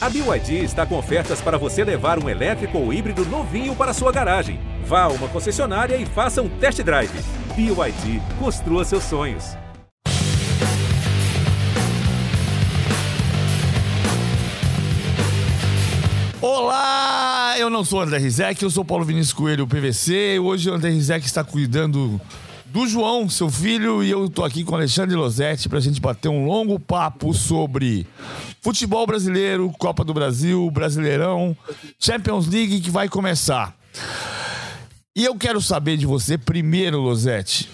A BYD está com ofertas para você levar um elétrico ou híbrido novinho para sua garagem. Vá a uma concessionária e faça um test drive. BYD, construa seus sonhos. Olá, eu não sou o André Rizek, eu sou Paulo Vinícius Coelho, PVC. Hoje o André Rizek está cuidando do João, seu filho, e eu tô aqui com Alexandre Losetti pra gente bater um longo papo sobre futebol brasileiro, Copa do Brasil, Brasileirão, Champions League que vai começar. E eu quero saber de você primeiro, Losetti.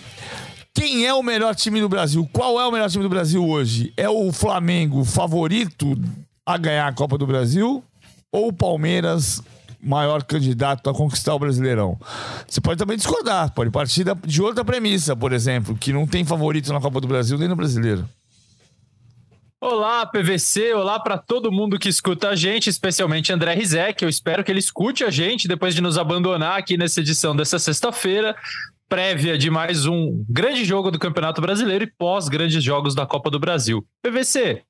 Quem é o melhor time do Brasil? Qual é o melhor time do Brasil hoje? É o Flamengo favorito a ganhar a Copa do Brasil? Ou o Palmeiras maior candidato a conquistar o Brasileirão. Você pode também discordar, pode partir de outra premissa, por exemplo, que não tem favorito na Copa do Brasil nem no Brasileiro. Olá, PVC, olá para todo mundo que escuta a gente, especialmente André Rizek. Eu espero que ele escute a gente depois de nos abandonar aqui nessa edição dessa sexta-feira prévia de mais um grande jogo do Campeonato Brasileiro e pós grandes jogos da Copa do Brasil. PVC,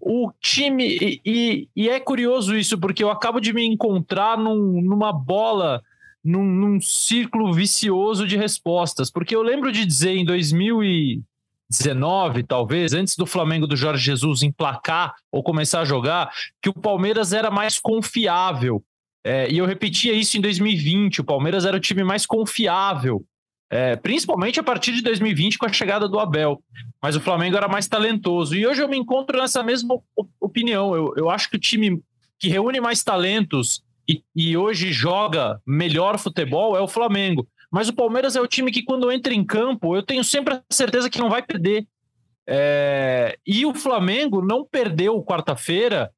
o time. E, e, e é curioso isso, porque eu acabo de me encontrar num, numa bola. Num, num, círculo vicioso de respostas, porque eu lembro de dizer em 2019, talvez, antes do Flamengo do Jorge Jesus emplacar ou começar a jogar, que o Palmeiras era mais confiável. É, e eu repetia isso em 2020: o Palmeiras era o time mais confiável é, principalmente a partir de 2020 com a chegada do Abel. Mas o Flamengo era mais talentoso. E hoje eu me encontro nessa mesma opinião. Eu, eu acho que o time que reúne mais talentos e, e hoje joga melhor futebol é o Flamengo. Mas o Palmeiras é o time que, quando entra em campo, eu tenho sempre a certeza que não vai perder. É... E o Flamengo não perdeu quarta-feira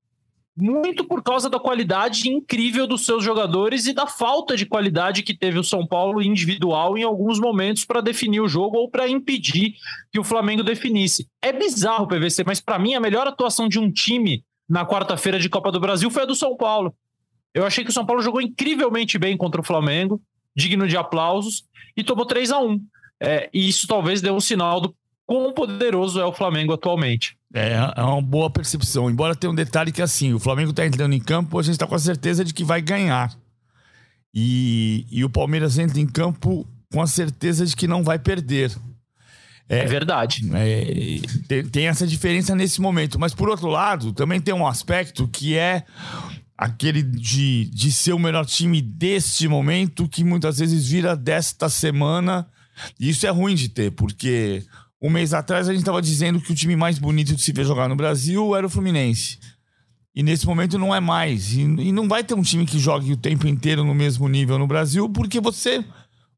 muito por causa da qualidade incrível dos seus jogadores e da falta de qualidade que teve o São Paulo individual em alguns momentos para definir o jogo ou para impedir que o Flamengo definisse. É bizarro PVC, mas para mim a melhor atuação de um time na quarta-feira de Copa do Brasil foi a do São Paulo. Eu achei que o São Paulo jogou incrivelmente bem contra o Flamengo, digno de aplausos, e tomou 3 a 1 é, E isso talvez dê um sinal do quão poderoso é o Flamengo atualmente. É, é uma boa percepção. Embora tenha um detalhe que assim, o Flamengo está entrando em campo, a gente está com a certeza de que vai ganhar. E, e o Palmeiras entra em campo com a certeza de que não vai perder. É, é verdade. É, tem, tem, essa diferença nesse momento. Mas, por outro lado, também tem um aspecto que é aquele de, de ser o melhor time deste momento, que muitas vezes vira desta semana. E isso é ruim de ter, porque um mês atrás a gente estava dizendo que o time mais bonito de se ver jogar no Brasil era o Fluminense. E nesse momento não é mais. E, e não vai ter um time que jogue o tempo inteiro no mesmo nível no Brasil, porque você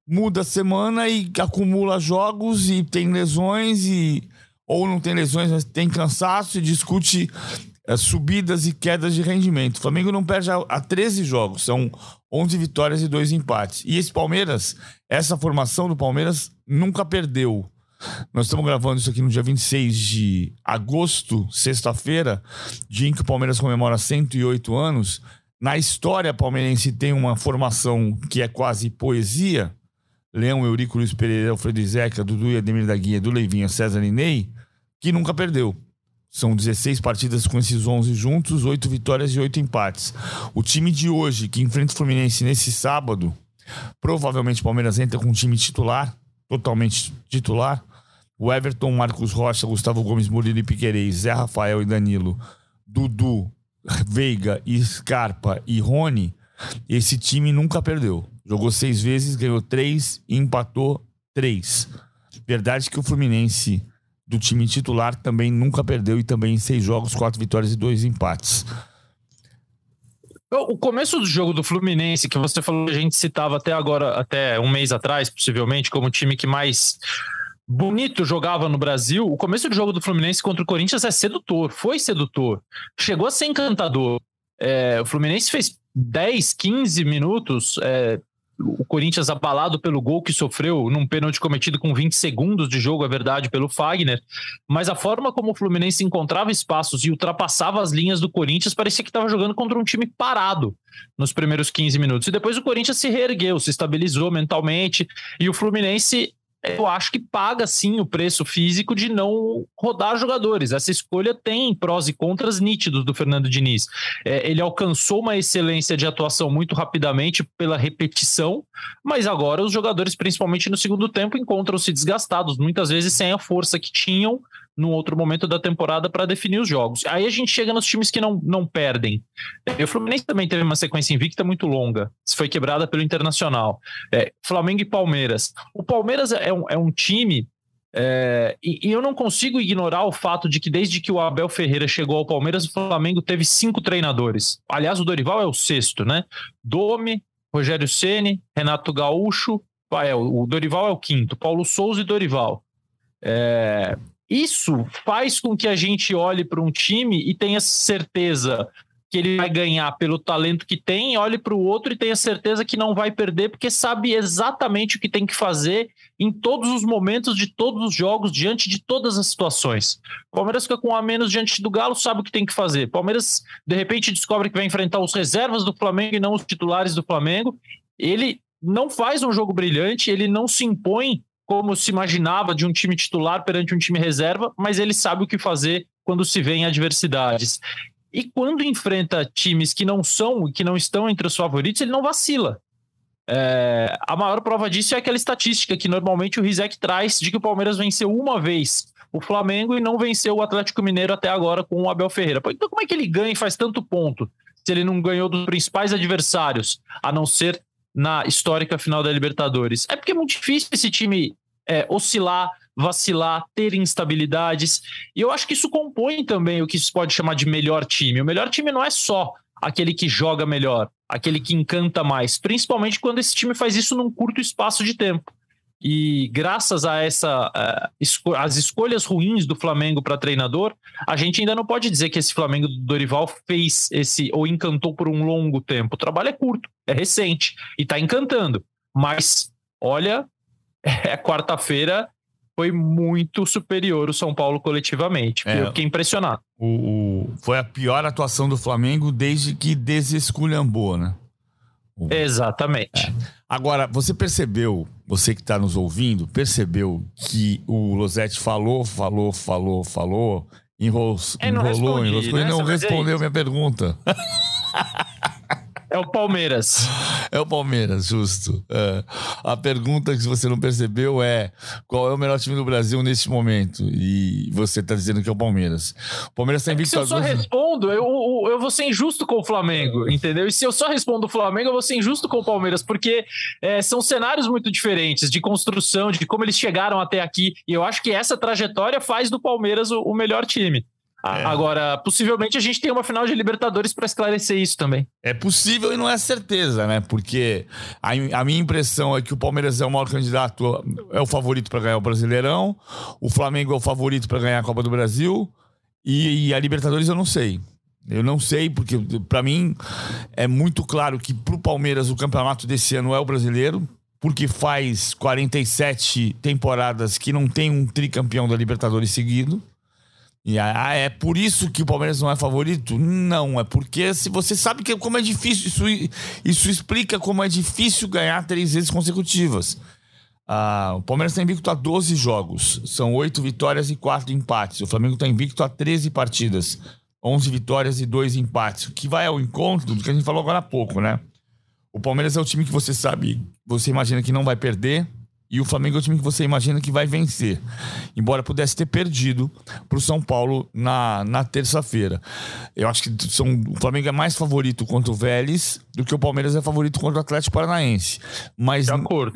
muda a semana e acumula jogos e tem lesões e ou não tem lesões, mas tem cansaço e discute é, subidas e quedas de rendimento. O Flamengo não perde a 13 jogos, são 11 vitórias e 2 empates. E esse Palmeiras, essa formação do Palmeiras nunca perdeu. Nós estamos gravando isso aqui no dia 26 de agosto, sexta-feira, dia em que o Palmeiras comemora 108 anos. Na história palmeirense tem uma formação que é quase poesia. Leão, Eurico, Luiz Pereira, Alfredo Zeca, Dudu e Ademir da Guia, do Leivinha, César Ney, que nunca perdeu. São 16 partidas com esses 11 juntos, 8 vitórias e 8 empates. O time de hoje, que enfrenta o Fluminense nesse sábado, provavelmente o Palmeiras entra com um time titular, totalmente titular, o Everton, Marcos Rocha, Gustavo Gomes, Murilo e Piquerez, Zé Rafael e Danilo, Dudu, Veiga, Scarpa e Rony, esse time nunca perdeu. Jogou seis vezes, ganhou três e empatou três. Verdade que o Fluminense do time titular também nunca perdeu e também em seis jogos, quatro vitórias e dois empates. O começo do jogo do Fluminense, que você falou, a gente citava até agora, até um mês atrás, possivelmente, como o time que mais bonito jogava no Brasil, o começo do jogo do Fluminense contra o Corinthians é sedutor, foi sedutor, chegou a ser encantador. É, o Fluminense fez 10, 15 minutos, é, o Corinthians abalado pelo gol que sofreu num pênalti cometido com 20 segundos de jogo, é verdade, pelo Fagner, mas a forma como o Fluminense encontrava espaços e ultrapassava as linhas do Corinthians parecia que estava jogando contra um time parado nos primeiros 15 minutos. E depois o Corinthians se reergueu, se estabilizou mentalmente e o Fluminense eu acho que paga sim o preço físico de não rodar jogadores. Essa escolha tem prós e contras nítidos do Fernando Diniz. É, ele alcançou uma excelência de atuação muito rapidamente pela repetição, mas agora os jogadores, principalmente no segundo tempo, encontram-se desgastados, muitas vezes sem a força que tinham num outro momento da temporada para definir os jogos. Aí a gente chega nos times que não, não perdem. É, o Fluminense também teve uma sequência invicta muito longa, foi quebrada pelo Internacional. É, Flamengo e Palmeiras. O Palmeiras é um, é um time. É, e, e, eu não consigo ignorar o fato de que desde que o Abel Ferreira chegou ao Palmeiras, o Flamengo teve cinco treinadores. Aliás, o Dorival é o sexto, né? Dome, Rogério Ceni, Renato Gaúcho, é, o Dorival é o quinto, Paulo Souza e Dorival. É, isso faz com que a gente olhe para um time e tenha certeza que ele vai ganhar pelo talento que tem, olhe para o outro e tenha certeza que não vai perder, porque sabe exatamente o que tem que fazer em todos os momentos de todos os jogos, diante de todas as situações. Palmeiras fica com um a menos diante do Galo, sabe o que tem que fazer. Palmeiras, de repente, descobre que vai enfrentar os reservas do Flamengo e não os titulares do Flamengo. Ele não faz um jogo brilhante, ele não se impõe como se imaginava de um time titular perante um time reserva, mas ele sabe o que fazer quando se vê em adversidades. E quando enfrenta times que não são, que não estão entre os favoritos, ele não vacila. É, a maior prova disso é aquela estatística que normalmente o Rizek traz de que o Palmeiras venceu uma vez o Flamengo e não venceu o Atlético Mineiro até agora com o Abel Ferreira. Então, como é que ele ganha e faz tanto ponto se ele não ganhou dos principais adversários, a não ser na histórica final da Libertadores. É porque é muito difícil esse time é, oscilar, vacilar, ter instabilidades. E eu acho que isso compõe também o que se pode chamar de melhor time. O melhor time não é só aquele que joga melhor, aquele que encanta mais, principalmente quando esse time faz isso num curto espaço de tempo. E graças a essa esco as escolhas ruins do Flamengo para treinador, a gente ainda não pode dizer que esse Flamengo do Dorival fez esse ou encantou por um longo tempo. O trabalho é curto, é recente e está encantando. Mas olha, é quarta-feira foi muito superior o São Paulo coletivamente. É, eu fiquei impressionado. O, o, foi a pior atuação do Flamengo desde que desesculhambou, né? O... Exatamente. É. Agora, você percebeu, você que está nos ouvindo, percebeu que o Losetti falou, falou, falou, falou, enrolou, é, enrolou, enrolou, né? não respondeu minha pergunta. É o Palmeiras. É o Palmeiras, justo. É. A pergunta que você não percebeu é qual é o melhor time do Brasil neste momento? E você está dizendo que é o Palmeiras. O Palmeiras está invicto. É se eu só respondo, eu, eu vou ser injusto com o Flamengo, entendeu? E se eu só respondo o Flamengo, eu vou ser injusto com o Palmeiras, porque é, são cenários muito diferentes de construção, de como eles chegaram até aqui. E eu acho que essa trajetória faz do Palmeiras o, o melhor time. É. Agora, possivelmente a gente tem uma final de Libertadores para esclarecer isso também. É possível e não é certeza, né? Porque a, a, minha impressão é que o Palmeiras é o maior candidato, é o favorito para ganhar o Brasileirão, o Flamengo é o favorito para ganhar a Copa do Brasil e, e, a Libertadores eu não sei. Eu não sei, porque para mim é muito claro que para o Palmeiras o campeonato desse ano é o brasileiro, porque faz 47 temporadas que não tem um tricampeão da Libertadores seguido. E ah, é por isso que o Palmeiras não é favorito? Não, é porque se você sabe que como é difícil, isso, isso explica como é difícil ganhar três vezes consecutivas. Ah, o Palmeiras está invicto a 12 jogos, são 8 vitórias e 4 empates. O Flamengo está invicto a 13 partidas, 11 vitórias e 2 empates, o que vai ao encontro do que a gente falou agora há pouco, né? O Palmeiras é o time que você sabe, você imagina que não vai perder, e o Flamengo é o time que você imagina que vai vencer. Embora pudesse ter perdido para o São Paulo na, na terça-feira. Eu acho que são, o Flamengo é mais favorito contra o Vélez do que o Palmeiras é favorito contra o Atlético Paranaense. Mas,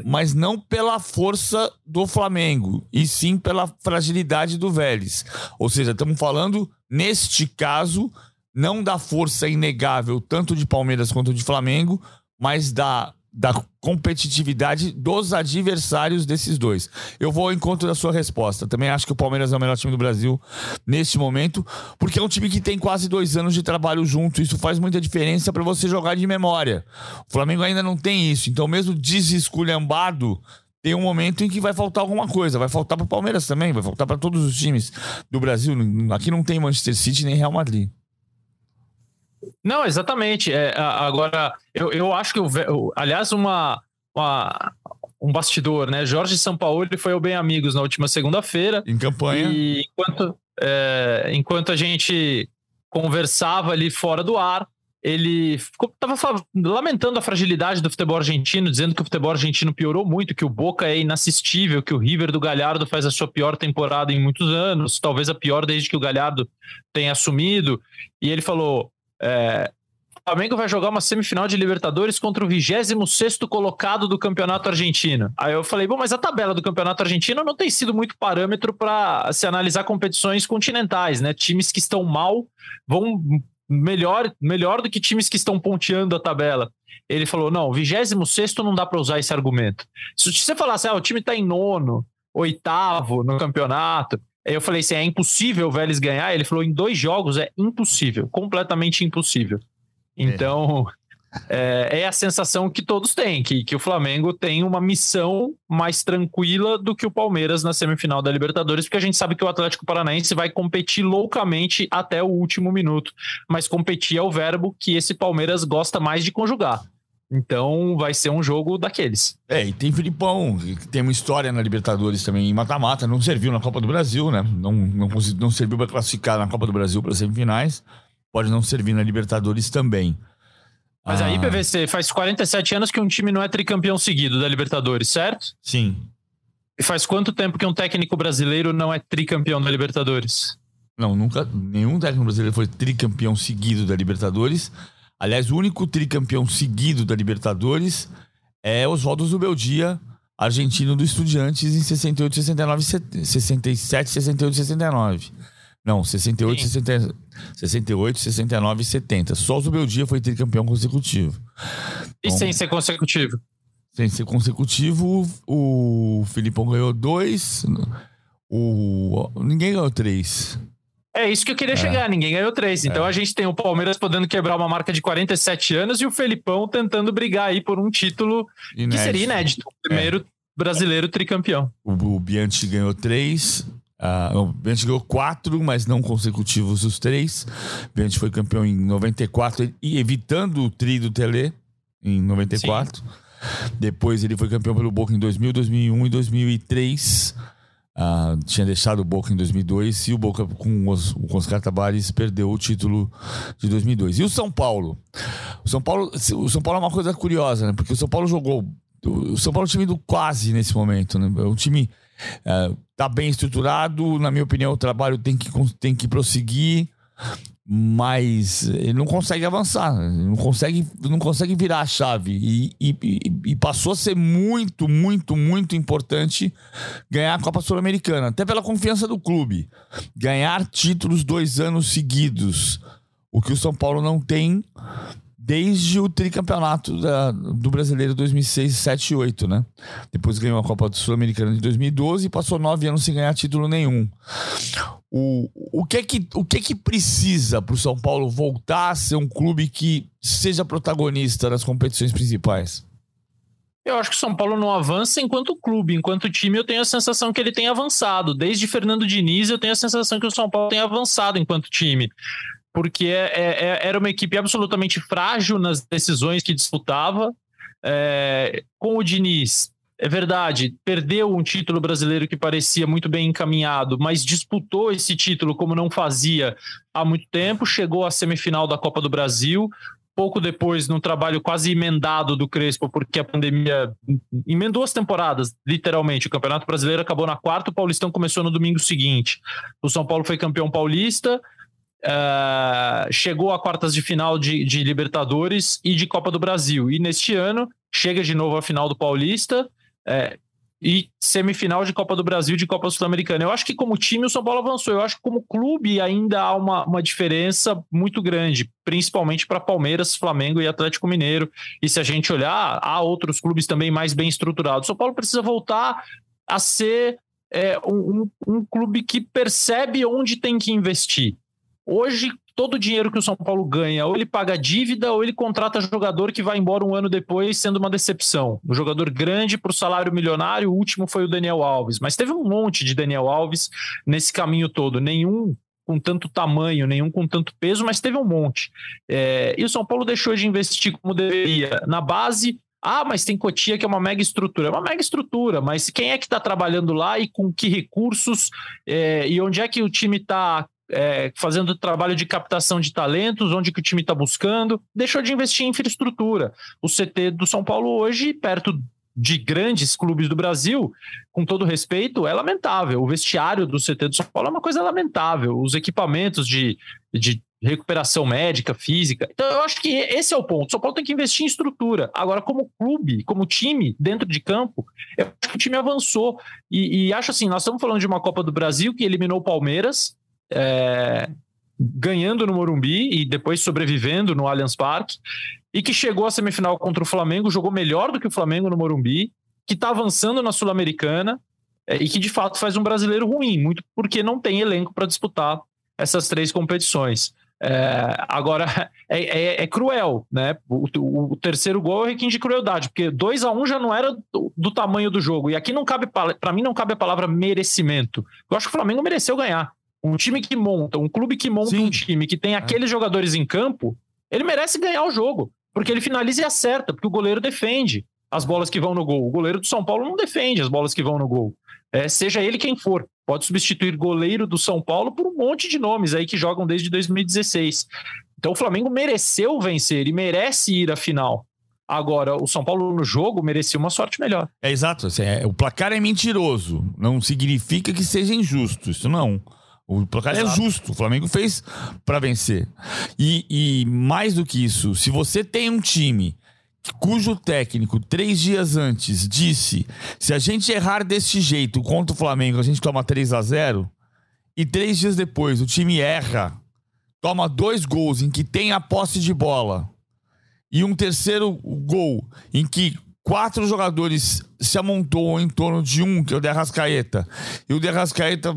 mas não pela força do Flamengo, e sim pela fragilidade do Vélez. Ou seja, estamos falando, neste caso, não da força inegável tanto de Palmeiras quanto de Flamengo, mas da da competitividade dos adversários desses dois. Eu vou ao encontro da sua resposta. Também acho que o Palmeiras é o melhor time do Brasil neste momento, porque é um time que tem quase dois anos de trabalho junto. Isso faz muita diferença para você jogar de memória. O Flamengo ainda não tem isso. Então, mesmo desesculhambado, tem um momento em que vai faltar alguma coisa. Vai faltar para o Palmeiras também, vai faltar para todos os times do Brasil. Aqui não tem Manchester City nem Real Madrid. Não, exatamente. É, agora, eu, eu acho que, o, aliás, uma, uma, um bastidor, né? Jorge Sampaoli foi ao Bem Amigos na última segunda-feira. Em campanha. E enquanto, é, enquanto a gente conversava ali fora do ar, ele estava lamentando a fragilidade do futebol argentino, dizendo que o futebol argentino piorou muito, que o Boca é inassistível, que o River do Galhardo faz a sua pior temporada em muitos anos, talvez a pior desde que o Galhardo tenha assumido. E ele falou: é, o Flamengo vai jogar uma semifinal de Libertadores contra o 26 colocado do campeonato argentino. Aí eu falei, bom, mas a tabela do campeonato argentino não tem sido muito parâmetro para se analisar competições continentais, né? Times que estão mal vão melhor, melhor do que times que estão ponteando a tabela. Ele falou: não, 26 não dá para usar esse argumento. Se você falasse, ah, o time está em nono, oitavo no campeonato. Eu falei assim: é impossível o Vélez ganhar. Ele falou: em dois jogos é impossível, completamente impossível. É. Então, é, é, a sensação que todos têm, que, que o Flamengo tem uma missão mais tranquila do que o Palmeiras na semifinal da Libertadores, porque a gente sabe que o Atlético Paranaense vai competir loucamente até o último minuto, mas competir é o verbo que esse Palmeiras gosta mais de conjugar. Então vai ser um jogo daqueles. É, e tem Filipão, que tem uma história na Libertadores também em mata-mata, não serviu na Copa do Brasil, né? Não, não, não serviu para classificar na Copa do Brasil para semifinais, pode não servir na Libertadores também. Mas aí, ah. PVC, faz 47 anos que um time não é tricampeão seguido da Libertadores, certo? Sim. E faz quanto tempo que um técnico brasileiro não é tricampeão da Libertadores? Não, nunca. Nenhum técnico brasileiro foi tricampeão seguido da Libertadores. Aliás, o único tricampeão seguido da Libertadores é Oswaldo Zubeldia, argentino do Estudiantes, em 68, 69, 67, 68, 69. Não, 68, 60, 68, 69 e 70. Só o Zubeldia foi tricampeão consecutivo. E então, sem ser consecutivo? Sem ser consecutivo, o Filipão ganhou dois, o... ninguém ganhou três. É isso que eu queria é. chegar, ninguém ganhou três. Então é. a gente tem o Palmeiras podendo quebrar uma marca de 47 anos e o Felipão tentando brigar aí por um título inédito. que seria inédito. O primeiro é. brasileiro tricampeão. O, o Bianchi ganhou três, Uh, o Bianchi ganhou quatro, mas não consecutivos os três. O Bianchi foi campeão em 94 e evitando o tri do Tele em 94. Sim. Depois ele foi campeão pelo Boca em 2000, 2001 e 2003. Uh, tinha deixado o Boca em 2002 e o Boca com os, com os perdeu o título de 2002. E o São Paulo? O São Paulo, o São Paulo é uma coisa curiosa, né? Porque o São Paulo jogou. O São Paulo é um time do quase nesse momento, né? É um time Está é, bem estruturado, na minha opinião, o trabalho tem que, tem que prosseguir, mas ele não consegue avançar, não consegue, não consegue virar a chave. E, e, e passou a ser muito, muito, muito importante ganhar a Copa Sul-Americana, até pela confiança do clube. Ganhar títulos dois anos seguidos, o que o São Paulo não tem desde o tricampeonato da, do Brasileiro 2006, 7 e 8, né? Depois ganhou a Copa Sul-Americana de 2012 e passou nove anos sem ganhar título nenhum. O, o, que, é que, o que é que precisa para o São Paulo voltar a ser um clube que seja protagonista nas competições principais? Eu acho que o São Paulo não avança enquanto clube, enquanto time eu tenho a sensação que ele tem avançado. Desde Fernando Diniz eu tenho a sensação que o São Paulo tem avançado enquanto time porque é, é, é, era uma equipe absolutamente frágil nas decisões que disputava. É, com o Diniz, é verdade, perdeu um título brasileiro que parecia muito bem encaminhado, mas disputou esse título como não fazia há muito tempo, chegou à semifinal da Copa do Brasil. Pouco depois, num trabalho quase emendado do Crespo, porque a pandemia emendou as temporadas, literalmente. O Campeonato Brasileiro acabou na quarta, o Paulistão começou no domingo seguinte. O São Paulo foi campeão paulista, Uh, chegou a quartas de final de, de, Libertadores e de Copa do Brasil. E neste ano chega de novo à final do Paulista é, e semifinal de Copa do Brasil de Copa Sul-Americana. Eu acho que como time o São Paulo avançou. Eu acho que como clube ainda há uma, uma diferença muito grande, principalmente para Palmeiras, Flamengo e Atlético Mineiro. E se a gente olhar, há outros clubes também mais bem estruturados. O São Paulo precisa voltar a ser é, um, um clube que percebe onde tem que investir Hoje, todo o dinheiro que o São Paulo ganha, ou ele paga dívida, ou ele contrata jogador que vai embora um ano depois, sendo uma decepção. Um jogador grande para o salário milionário, o último foi o Daniel Alves. Mas teve um monte de Daniel Alves nesse caminho todo. Nenhum com tanto tamanho, nenhum com tanto peso, mas teve um monte. É, e o São Paulo deixou de investir como deveria na base, Ah, mas tem Cotia que é uma mega estrutura. É uma mega estrutura, mas quem é que está trabalhando lá e com que recursos é, e onde é que o time está é, fazendo trabalho de captação de talentos, onde que o time está buscando, deixou de investir em infraestrutura. O CT do São Paulo hoje, perto de grandes clubes do Brasil, com todo respeito, é lamentável. O vestiário do CT do São Paulo é uma coisa lamentável. Os equipamentos de, de recuperação médica, física. Então, eu acho que esse é o ponto. O São Paulo tem que investir em estrutura. Agora, como clube, como time, dentro de campo, eu acho que o time avançou. E, e acho assim: nós estamos falando de uma Copa do Brasil que eliminou o Palmeiras. É, ganhando no Morumbi e depois sobrevivendo no Allianz Parque, e que chegou à semifinal contra o Flamengo, jogou melhor do que o Flamengo no Morumbi, que está avançando na Sul-Americana é, e que de fato faz um brasileiro ruim, muito porque não tem elenco para disputar essas três competições. É, agora, é, é, é, cruel, né? O, o, terceiro gol é requinte de crueldade, porque 2 a 1 um já não era do, do, tamanho do jogo. E aqui não cabe, para mim, não cabe a palavra merecimento. Eu acho que o Flamengo mereceu ganhar. Um time que monta, um clube que monta Sim. um time que tem é. aqueles jogadores em campo, ele merece ganhar o jogo. Porque ele finaliza e acerta, porque o goleiro defende as bolas que vão no gol. O goleiro do São Paulo não defende as bolas que vão no gol. É, seja ele quem for. Pode substituir goleiro do São Paulo por um monte de nomes aí que jogam desde 2016. Então o Flamengo mereceu vencer e merece ir à final. Agora, o São Paulo no jogo merecia uma sorte melhor. É exato. Assim, é, o placar é mentiroso. Não significa que seja injusto. Isso não. O placar é Exato. é justo. O Flamengo fez para vencer. E, e mais do que isso, se você tem um time cujo técnico, três dias antes, disse: se a gente errar desse jeito contra o Flamengo, a gente toma 3 a 0 e três dias depois o time erra, toma dois gols em que tem a posse de bola, e um terceiro gol em que quatro jogadores se amontou em torno de um, que é o Derrascaeta. E o Derrascaeta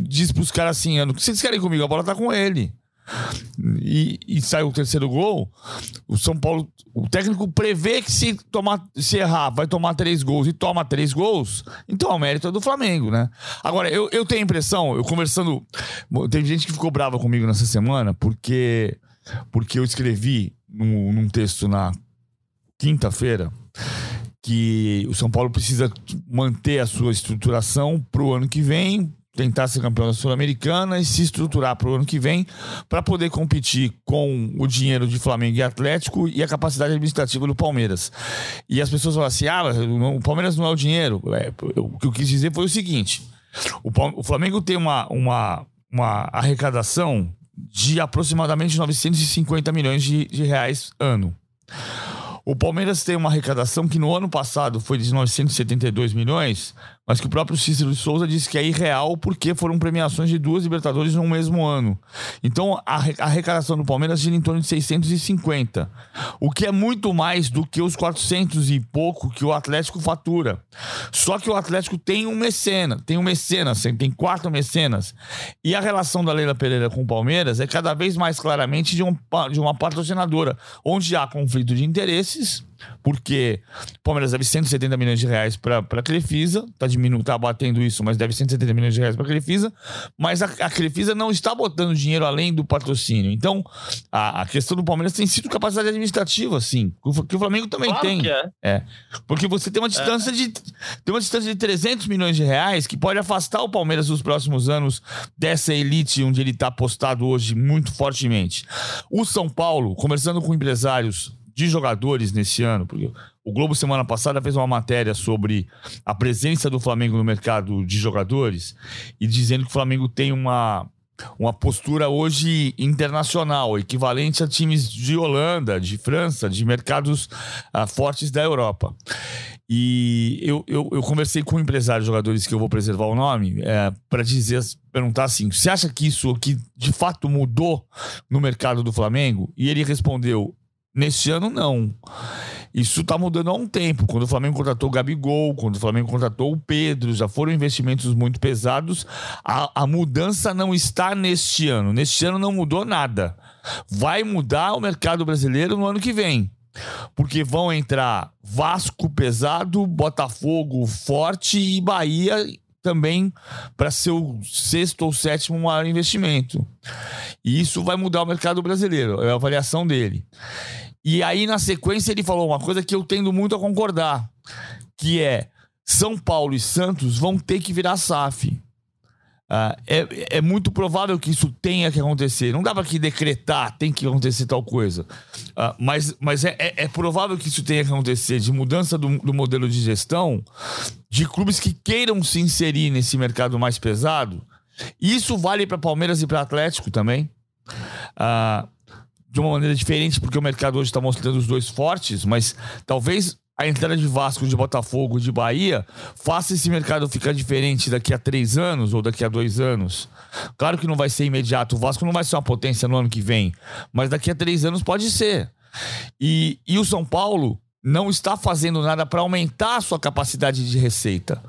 diz pros caras assim: o que vocês querem comigo? A bola tá com ele. E, e sai o terceiro gol. O São Paulo, o técnico prevê que se tomar, se errar, vai tomar três gols e toma três gols. Então o mérito é do Flamengo, né? Agora, eu, eu tenho a impressão, eu conversando. Tem gente que ficou brava comigo nessa semana, porque, porque eu escrevi num, num texto na quinta-feira que o São Paulo precisa manter a sua estruturação para o ano que vem, tentar ser campeão da Sul-Americana e se estruturar para o ano que vem para poder competir com o dinheiro de Flamengo e Atlético e a capacidade administrativa do Palmeiras. E as pessoas falam assim: ah, o Palmeiras não é o dinheiro. É, o que eu quis dizer foi o seguinte: o Flamengo tem uma, uma, uma arrecadação de aproximadamente 950 milhões de, de reais ano. O Palmeiras tem uma arrecadação que no ano passado foi de 972 milhões, mas que o próprio Cícero de Souza disse que é irreal porque foram premiações de duas Libertadores no mesmo ano. Então a arrecadação do Palmeiras gira em torno de 650, o que é muito mais do que os 400 e pouco que o Atlético fatura. Só que o Atlético tem um mecena, tem um mecenas, tem quatro mecenas. E a relação da Leila Pereira com o Palmeiras é cada vez mais claramente de, um, de uma patrocinadora, onde há conflito de interesses porque o Palmeiras deve 170 milhões de reais para a Crefisa, tá diminuindo, tá batendo isso, mas deve 170 milhões de reais para a Crefisa, mas a, a Crefisa não está botando dinheiro além do patrocínio. Então, a, a questão do Palmeiras tem sido capacidade administrativa, sim, que o Flamengo também claro tem. É. é. Porque você tem uma distância é. de tem uma distância de 300 milhões de reais que pode afastar o Palmeiras nos próximos anos dessa elite onde ele está apostado hoje muito fortemente. O São Paulo, conversando com empresários de jogadores nesse ano, porque o Globo semana passada fez uma matéria sobre a presença do Flamengo no mercado de jogadores e dizendo que o Flamengo tem uma uma postura hoje internacional, equivalente a times de Holanda, de França, de mercados uh, fortes da Europa. E eu, eu, eu, conversei com um empresário de jogadores que eu vou preservar o nome é, para dizer, perguntar assim: você acha que isso aqui de fato mudou no mercado do Flamengo? E ele respondeu: Neste ano, não. Isso está mudando há um tempo. Quando o Flamengo contratou o Gabigol, quando o Flamengo contratou o Pedro, já foram investimentos muito pesados. A, a mudança não está neste ano. Neste ano não mudou nada. Vai mudar o mercado brasileiro no ano que vem. Porque vão entrar Vasco pesado, Botafogo forte e Bahia também para ser o sexto ou sétimo maior investimento. E isso vai mudar o mercado brasileiro, é a avaliação dele. E aí, na sequência, ele falou uma coisa que eu tendo muito a concordar, que é São Paulo e Santos vão ter que virar SAF. Uh, é, é muito provável que isso tenha que acontecer. Não dá para que decretar, tem que acontecer tal coisa. Uh, mas mas é, é, é, provável que isso tenha que acontecer de mudança do, do modelo de gestão de clubes que queiram se inserir nesse mercado mais pesado. Isso vale para Palmeiras e para Atlético também. Uh, de uma maneira diferente, porque o mercado hoje está mostrando os dois fortes, mas talvez a entrada de Vasco, de Botafogo, de Bahia, faça esse mercado ficar diferente daqui a três anos ou daqui a dois anos. Claro que não vai ser imediato. O Vasco não vai ser uma potência no ano que vem, mas daqui a três anos pode ser. E, e o São Paulo não está fazendo nada para aumentar a sua capacidade de receita.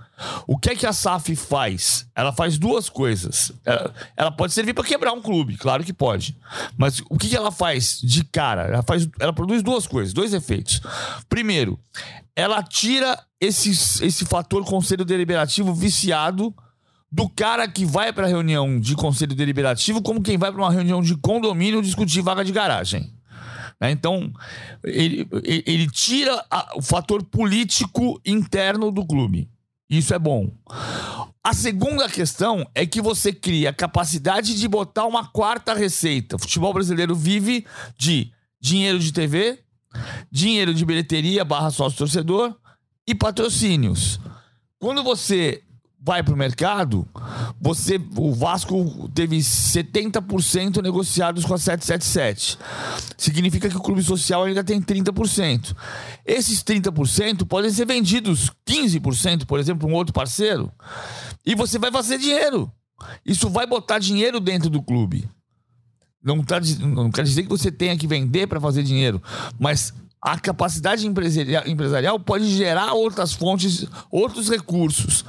O que é que a SAF faz? Ela faz duas coisas. Ela, ela pode servir para quebrar um clube, claro que pode. Mas o que, que ela faz de cara? Ela, faz, ela produz duas coisas, dois efeitos. Primeiro, ela tira esse, esse fator conselho deliberativo viciado do cara que vai para reunião de conselho deliberativo como quem vai para uma reunião de condomínio discutir vaga de garagem. Né? Então, ele, ele tira a, o fator político interno do clube. Isso é bom. A segunda questão é que você cria a capacidade de botar uma quarta receita. O futebol brasileiro vive de dinheiro de TV, dinheiro de bilheteria barra sócio torcedor e patrocínios. Quando você vai para o mercado, você, o Vasco teve 70% negociados com a 777. Significa que o clube social ainda tem 30%. Esses 30% podem ser vendidos 15%, por exemplo, para um outro parceiro, e você vai fazer dinheiro. Isso vai botar dinheiro dentro do clube. Não, tá, não quer dizer que você tenha que vender para fazer dinheiro, mas a capacidade empresarial pode gerar outras fontes, outros recursos.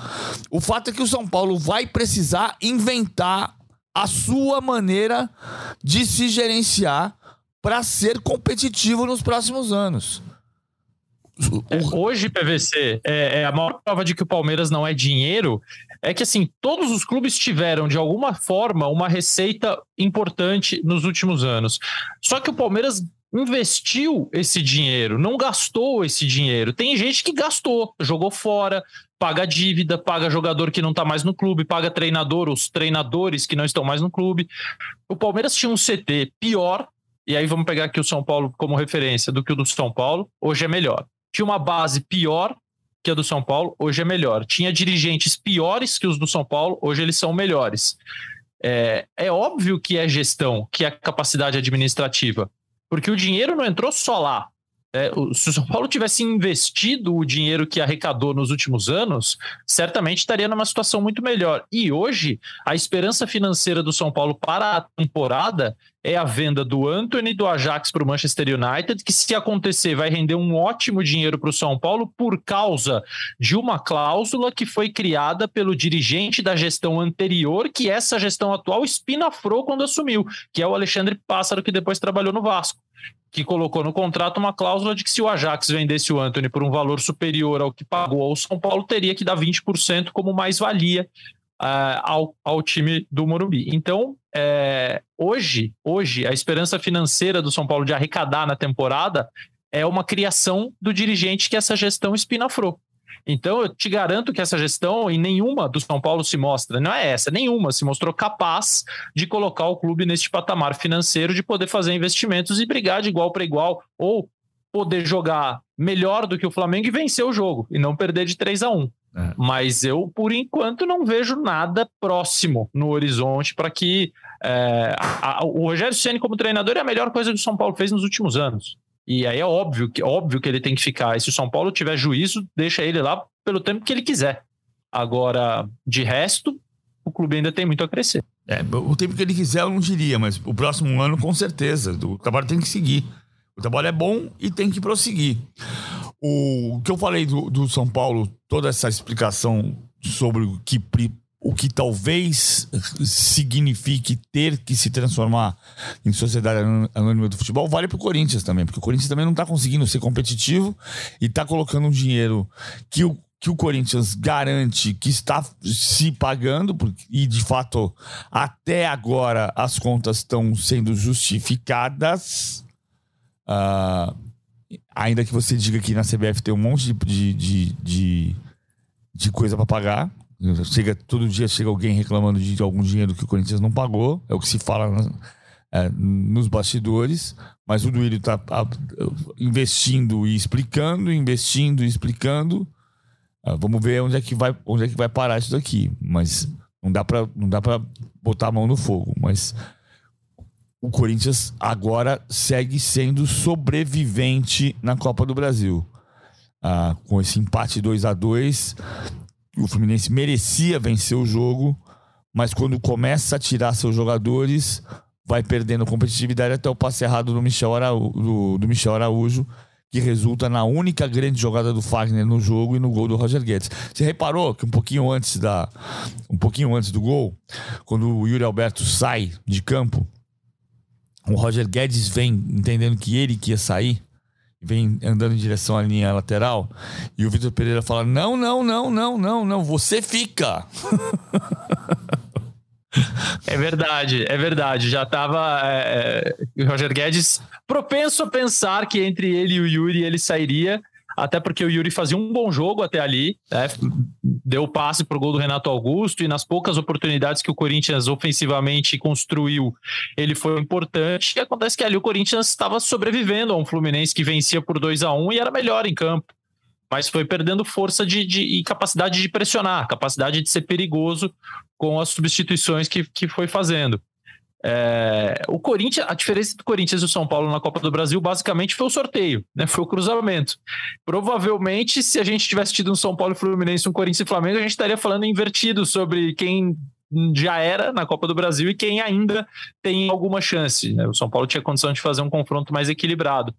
O fato é que o São Paulo vai precisar inventar a sua maneira de se gerenciar para ser competitivo nos próximos anos. É, hoje, PVC, é, é, a maior prova de que o Palmeiras não é dinheiro. É que assim, todos os clubes tiveram, de alguma forma, uma receita importante nos últimos anos. Só que o Palmeiras investiu esse dinheiro, não gastou esse dinheiro. Tem gente que gastou, jogou fora, paga dívida, paga jogador que não está mais no clube, paga treinador, os treinadores que não estão mais no clube. O Palmeiras tinha um CT pior, e aí vamos pegar aqui o São Paulo como referência do que o do São Paulo, hoje é melhor. Tinha uma base pior que a do São Paulo, hoje é melhor. Tinha dirigentes piores que os do São Paulo, hoje eles são melhores. É, é óbvio que é gestão, que é capacidade administrativa. Porque o dinheiro não entrou só lá. É, se o São Paulo tivesse investido o dinheiro que arrecadou nos últimos anos, certamente estaria numa situação muito melhor. E hoje, a esperança financeira do São Paulo para a temporada é a venda do Anthony do Ajax para o Manchester United, que se acontecer vai render um ótimo dinheiro para o São Paulo por causa de uma cláusula que foi criada pelo dirigente da gestão anterior, que essa gestão atual espinafrou quando assumiu, que é o Alexandre Pássaro, que depois trabalhou no Vasco que colocou no contrato uma cláusula de que se o Ajax vendesse o Anthony por um valor superior ao que pagou ao São Paulo, teria que dar 20% como mais-valia uh, ao, ao time do Morumbi. Então, é, hoje, hoje, a esperança financeira do São Paulo de arrecadar na temporada é uma criação do dirigente que essa gestão espinafrou. Então, eu te garanto que essa gestão, em nenhuma do São Paulo se mostra, não é essa, nenhuma se mostrou capaz de colocar o clube neste patamar financeiro, de poder fazer investimentos e brigar de igual para igual, ou poder jogar melhor do que o Flamengo e vencer o jogo, e não perder de 3 a 1 é. Mas eu, por enquanto, não vejo nada próximo no horizonte para que é, a, a, o Rogério Ceni como treinador é a melhor coisa que o São Paulo fez nos últimos anos. E aí é óbvio que, óbvio que ele tem que ficar. E se o São Paulo tiver juízo, deixa ele lá pelo tempo que ele quiser. Agora, de resto, o clube ainda tem muito a crescer. É, o tempo que ele quiser eu não diria, mas o próximo ano com certeza. O trabalho tem que seguir. O trabalho é bom e tem que prosseguir. O que eu falei do, do São Paulo, toda essa explicação sobre o que o que talvez signifique ter que se transformar em sociedade anônima do futebol vale para o Corinthians também, porque o Corinthians também não está conseguindo ser competitivo e está colocando um dinheiro que o, que o Corinthians garante que está se pagando, e de fato até agora as contas estão sendo justificadas. Uh, ainda que você diga que na CBF tem um monte de, de, de, de coisa para pagar. Chega, todo dia chega alguém reclamando de algum dinheiro que o Corinthians não pagou. É o que se fala é, nos bastidores. Mas o Duílio está investindo e explicando, investindo e explicando. Uh, vamos ver onde é que vai, onde é que vai parar isso daqui. Mas não dá para botar a mão no fogo. Mas o Corinthians agora segue sendo sobrevivente na Copa do Brasil. Ah, com esse empate 2 a 2 o Fluminense merecia vencer o jogo, mas quando começa a tirar seus jogadores, vai perdendo competitividade até o passe errado do Michel, Araújo, do, do Michel Araújo, que resulta na única grande jogada do Fagner no jogo e no gol do Roger Guedes. Você reparou que um pouquinho antes da um pouquinho antes do gol, quando o Yuri Alberto sai de campo, o Roger Guedes vem entendendo que ele que ia sair, vem andando em direção à linha lateral, e o Vitor Pereira fala: Não, não, não, não, não, não, você fica. É verdade, é verdade. Já estava é, é, o Roger Guedes propenso a pensar que entre ele e o Yuri ele sairia até porque o Yuri fazia um bom jogo até ali, né? deu passe para o gol do Renato Augusto e nas poucas oportunidades que o Corinthians ofensivamente construiu, ele foi importante. E acontece que ali o Corinthians estava sobrevivendo a um Fluminense que vencia por 2 a 1 e era melhor em campo. Mas foi perdendo força de, de, e capacidade de pressionar, capacidade de ser perigoso com as substituições que, que foi fazendo. É, o Corinthians, a diferença do Corinthians e do São Paulo na Copa do Brasil basicamente foi o sorteio, né? Foi o cruzamento. Provavelmente, se a gente tivesse tido um São Paulo e Fluminense, um Corinthians e Flamengo, a gente estaria falando invertido sobre quem já era na Copa do Brasil e quem ainda tem alguma chance. Né? O São Paulo tinha condição de fazer um confronto mais equilibrado.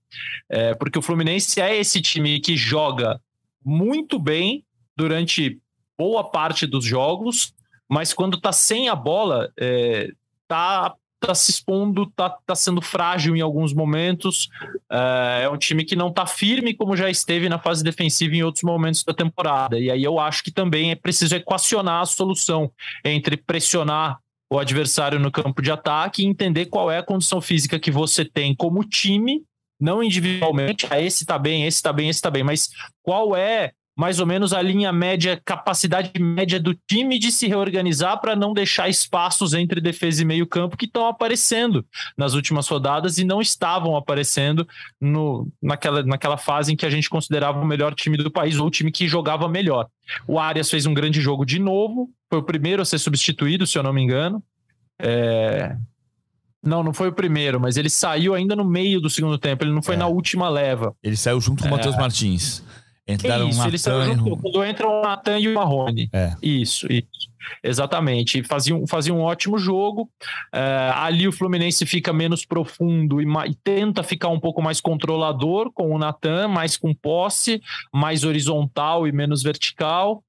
É, porque o Fluminense é esse time que joga muito bem durante boa parte dos jogos, mas quando tá sem a bola, é, tá, tá se expondo, tá, tá sendo frágil em alguns momentos. É, é um time que não tá firme como já esteve na fase defensiva em outros momentos da temporada. E aí eu acho que também é preciso equacionar a solução entre pressionar o adversário no campo de ataque e entender qual é a condição física que você tem como time, não individualmente, ah, esse tá bem, esse tá bem, esse tá bem, mas qual é mais ou menos a linha média, capacidade média do time de se reorganizar para não deixar espaços entre defesa e meio-campo que estão aparecendo nas últimas rodadas e não estavam aparecendo no, naquela, naquela fase em que a gente considerava o melhor time do país ou o time que jogava melhor. O Arias fez um grande jogo de novo, foi o primeiro a ser substituído, se eu não me engano. É, não, não foi o primeiro, mas ele saiu ainda no meio do segundo tempo, ele não foi é. na última leva. Ele saiu junto com o é. Matheus Martins. Entraram isso, eles são junto, quando entram o Natan e o Marrone. É. Isso, isso. Exatamente. Fazia um, fazia um ótimo jogo. É, ali o Fluminense fica menos profundo e, e, tenta ficar um pouco mais controlador com o Natan, mais com posse, mais horizontal e menos vertical.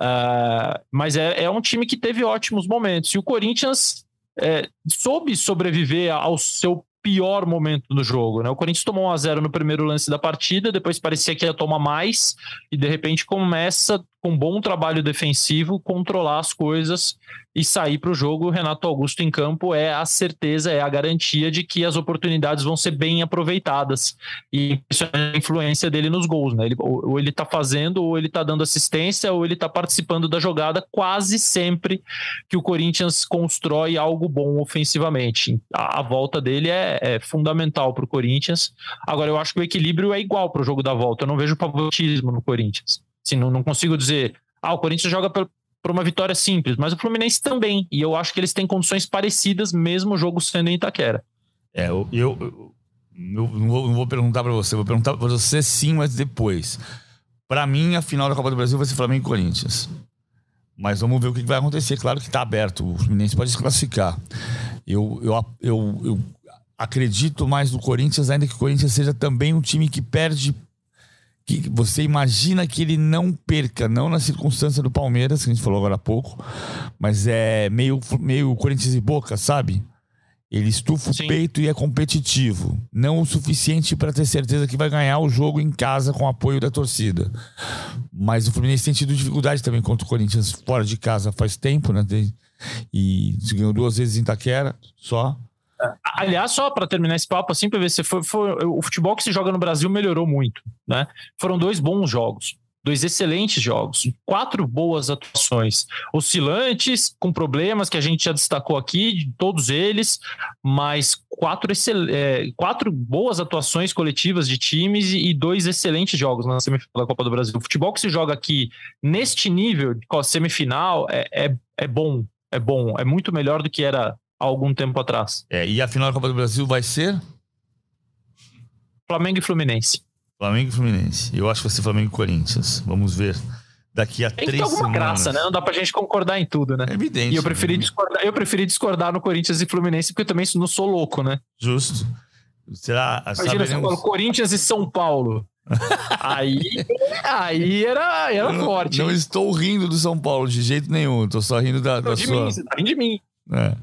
É, mas é, é um time que teve ótimos momentos. E o Corinthians é, soube sobreviver ao seu pior momento do jogo, né? O Corinthians tomou 1 a 0 no primeiro lance da partida, depois parecia que ia tomar mais e de repente começa com bom trabalho defensivo controlar as coisas e sair para o jogo. O Renato Augusto em campo é a certeza, é a garantia de que as oportunidades vão ser bem aproveitadas e isso é a influência dele nos gols, né? Ele, ou, ele está fazendo, ou ele está dando assistência, ou ele está participando da jogada quase sempre que o Corinthians constrói algo bom ofensivamente. A, a volta dele é, é fundamental para o Corinthians. Agora, eu acho que o equilíbrio é igual para o jogo da volta. Eu não vejo favoritismo no Corinthians. Assim, não, não consigo dizer, ah, o Corinthians joga por, uma vitória simples, mas o Fluminense também. E eu acho que eles têm condições parecidas, mesmo o jogo sendo em Itaquera. É, eu, eu, eu não, vou, não vou perguntar para você, vou perguntar para você sim, mas depois. Para mim, a final da Copa do Brasil vai ser Flamengo e Corinthians. Mas vamos ver o que vai acontecer. Claro que está aberto. O Fluminense pode se classificar. Eu, eu, eu, eu acredito mais no Corinthians, ainda que o Corinthians seja também um time que perde que você imagina que ele não perca, não na circunstância do Palmeiras, que a gente falou agora há pouco, mas é meio, meio Corinthians e Boca, sabe? Ele estufa Sim. o peito e é competitivo. Não o suficiente para ter certeza que vai ganhar o jogo em casa com o apoio da torcida. Mas o Fluminense tem tido dificuldade também contra o Corinthians fora de casa faz tempo, né? E ganhou duas vezes em Itaquera só. Aliás, só para terminar esse papo, assim, para ver se foi, foi, o futebol que se joga no Brasil melhorou muito, né? Foram dois bons jogos dois excelentes jogos, quatro boas atuações, oscilantes, com problemas que a gente já destacou aqui, todos eles, mas quatro, é, quatro boas atuações coletivas de times e dois excelentes jogos na semifinal da Copa do Brasil. O futebol que se joga aqui neste nível, de semifinal, é, é, é bom, é bom, é muito melhor do que era há algum tempo atrás. É, e a final da Copa do Brasil vai ser? Flamengo e Fluminense. Flamengo e Fluminense. Eu acho que vai ser Flamengo e Corinthians. Vamos ver. Daqui a Tem três semanas. Tem alguma graça, né? Não dá pra gente concordar em tudo, né? É evidente. E eu preferi, né? discordar, eu preferi discordar no Corinthians e Fluminense, porque eu também não sou louco, né? Justo. Será? Imagina, saberemos... Corinthians e São Paulo. aí, aí era, era não, forte. Não estou rindo do São Paulo de jeito nenhum. Estou só rindo da, da de sua... Mim, você tá rindo de mim. É.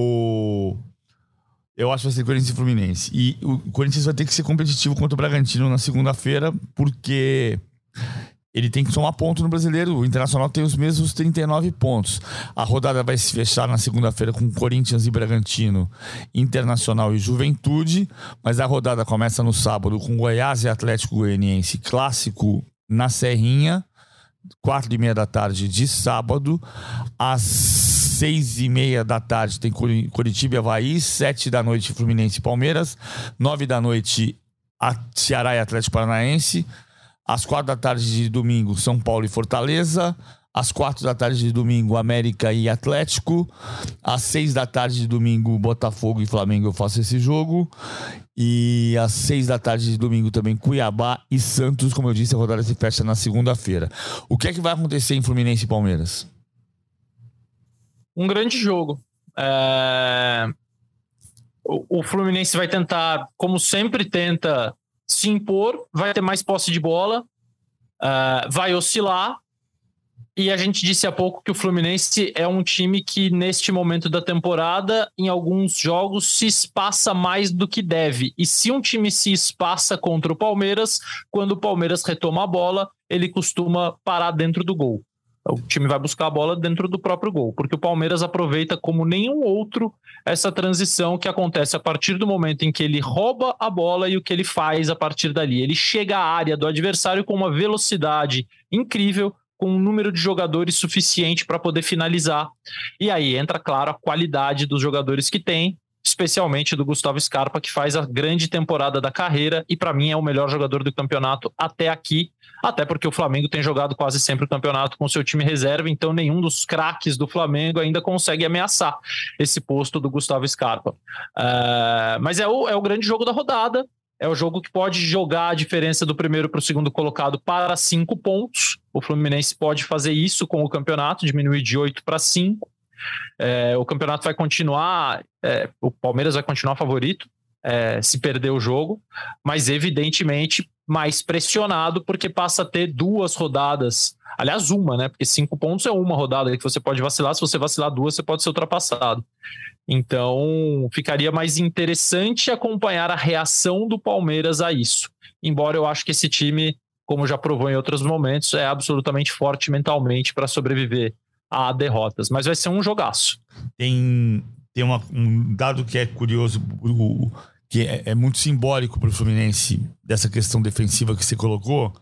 O... Eu acho que vai ser Corinthians e Fluminense. E o Corinthians vai ter que ser competitivo contra o Bragantino na segunda-feira, porque ele tem que somar ponto no brasileiro. O Internacional tem os mesmos 39 pontos. A rodada vai se fechar na segunda-feira com Corinthians e Bragantino, Internacional e Juventude. Mas a rodada começa no sábado com Goiás e Atlético Goianiense, clássico na Serrinha, quatro e meia da tarde de sábado. Às seis e meia da tarde tem Curitiba e Havaí, sete da noite Fluminense e Palmeiras, nove da noite Ceará e Atlético Paranaense, às quatro da tarde de domingo São Paulo e Fortaleza, às quatro da tarde de domingo América e Atlético, às seis da tarde de domingo Botafogo e Flamengo eu faço esse jogo e às seis da tarde de domingo também Cuiabá e Santos, como eu disse, a rodada se fecha na segunda-feira. O que é que vai acontecer em Fluminense e Palmeiras? Um grande jogo. É... O, o Fluminense vai tentar, como sempre tenta, se impor, vai ter mais posse de bola, é, vai oscilar. E a gente disse há pouco que o Fluminense é um time que, neste momento da temporada, em alguns jogos, se espaça mais do que deve. E se um time se espaça contra o Palmeiras, quando o Palmeiras retoma a bola, ele costuma parar dentro do gol o time vai buscar a bola dentro do próprio gol, porque o Palmeiras aproveita como nenhum outro essa transição que acontece a partir do momento em que ele rouba a bola e o que ele faz a partir dali. Ele chega à área do adversário com uma velocidade incrível, com um número de jogadores suficiente para poder finalizar. E aí entra, claro, a qualidade dos jogadores que tem, especialmente do Gustavo Scarpa, que faz a grande temporada da carreira e para mim é o melhor jogador do campeonato até aqui, até porque o Flamengo tem jogado quase sempre o campeonato com seu time reserva, então nenhum dos craques do Flamengo ainda consegue ameaçar esse posto do Gustavo Scarpa. Uh, mas é o, é o grande jogo da rodada, é o jogo que pode jogar a diferença do primeiro para o segundo colocado para cinco pontos. O Fluminense pode fazer isso com o campeonato, diminuir de oito para cinco. É, o campeonato vai continuar, é, o Palmeiras vai continuar favorito é, se perder o jogo, mas evidentemente mais pressionado porque passa a ter duas rodadas. Aliás, uma, né? Porque cinco pontos é uma rodada que você pode vacilar. Se você vacilar duas, você pode ser ultrapassado. Então, ficaria mais interessante acompanhar a reação do Palmeiras a isso. Embora eu acho que esse time, como já provou em outros momentos, é absolutamente forte mentalmente para sobreviver a derrotas, mas vai ser um jogaço. Tem, tem uma, um dado que é curioso, que é, é muito simbólico para o Fluminense, dessa questão defensiva que você colocou,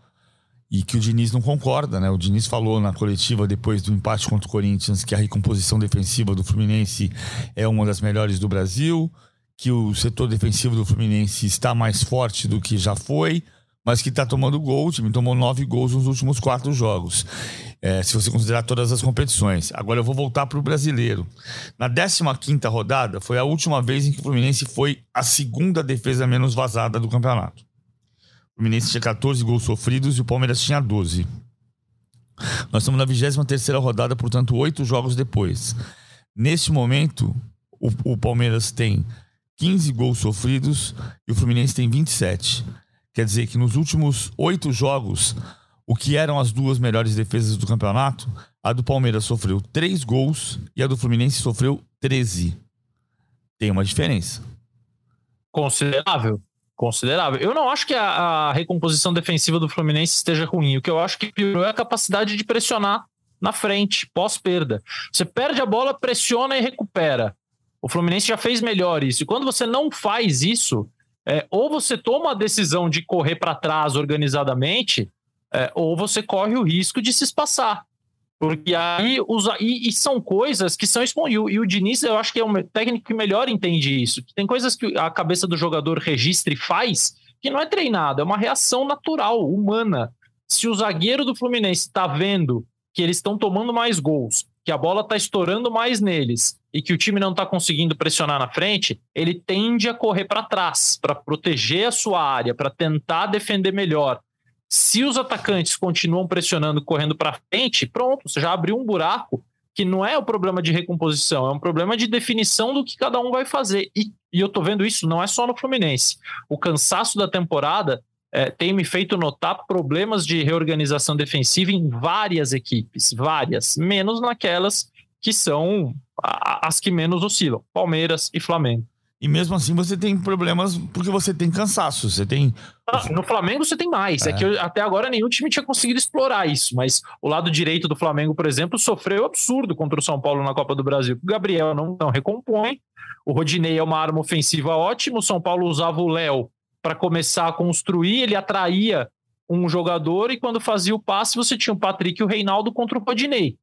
e que o Diniz não concorda, né? O Diniz falou na coletiva depois do empate contra o Corinthians que a recomposição defensiva do Fluminense é uma das melhores do Brasil, que o setor defensivo do Fluminense está mais forte do que já foi, mas que está tomando gol. O time tomou nove gols nos últimos quatro jogos é, se você considerar todas as competições. Agora eu vou voltar para o brasileiro. Na 15 rodada, foi a última vez em que o Fluminense foi a segunda defesa menos vazada do campeonato. O Fluminense tinha 14 gols sofridos e o Palmeiras tinha 12. Nós estamos na 23 rodada, portanto, oito jogos depois. Neste momento, o, o Palmeiras tem 15 gols sofridos e o Fluminense tem 27. Quer dizer que nos últimos oito jogos, o que eram as duas melhores defesas do campeonato, a do Palmeiras sofreu três gols e a do Fluminense sofreu 13. Tem uma diferença. Considerável. Considerável. Eu não acho que a, a recomposição defensiva do Fluminense esteja ruim. O que eu acho que piorou é a capacidade de pressionar na frente, pós-perda. Você perde a bola, pressiona e recupera. O Fluminense já fez melhor isso. E quando você não faz isso, é, ou você toma a decisão de correr para trás organizadamente, é, ou você corre o risco de se espaçar. Porque aí os, e, e são coisas que são e o, o Diniz, eu acho que é um técnico que melhor entende isso. Tem coisas que a cabeça do jogador registra e faz que não é treinado, é uma reação natural, humana. Se o zagueiro do Fluminense está vendo que eles estão tomando mais gols, que a bola está estourando mais neles e que o time não está conseguindo pressionar na frente, ele tende a correr para trás, para proteger a sua área, para tentar defender melhor. Se os atacantes continuam pressionando, correndo para frente, pronto, você já abriu um buraco que não é o problema de recomposição, é um problema de definição do que cada um vai fazer. E, e eu tô vendo isso não é só no Fluminense. O cansaço da temporada é, tem me feito notar problemas de reorganização defensiva em várias equipes, várias, menos naquelas que são as que menos oscilam, Palmeiras e Flamengo. E mesmo assim você tem problemas porque você tem cansaço, você tem... Ah, no Flamengo você tem mais, é, é que eu, até agora nenhum time tinha conseguido explorar isso, mas o lado direito do Flamengo, por exemplo, sofreu absurdo contra o São Paulo na Copa do Brasil. O Gabriel não, não recompõe, o Rodinei é uma arma ofensiva ótima, o São Paulo usava o Léo para começar a construir, ele atraía um jogador e quando fazia o passe você tinha o Patrick e o Reinaldo contra o Rodinei,